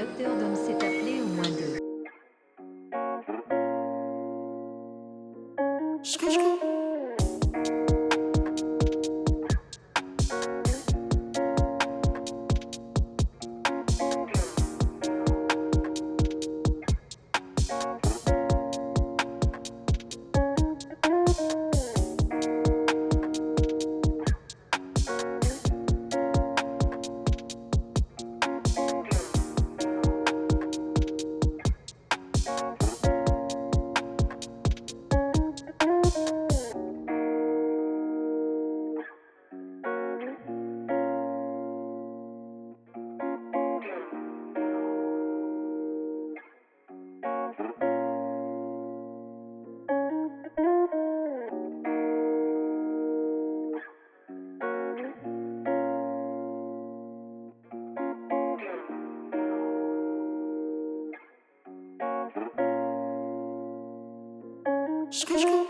Docteur Dom s'est appelé au moins deux. Skr.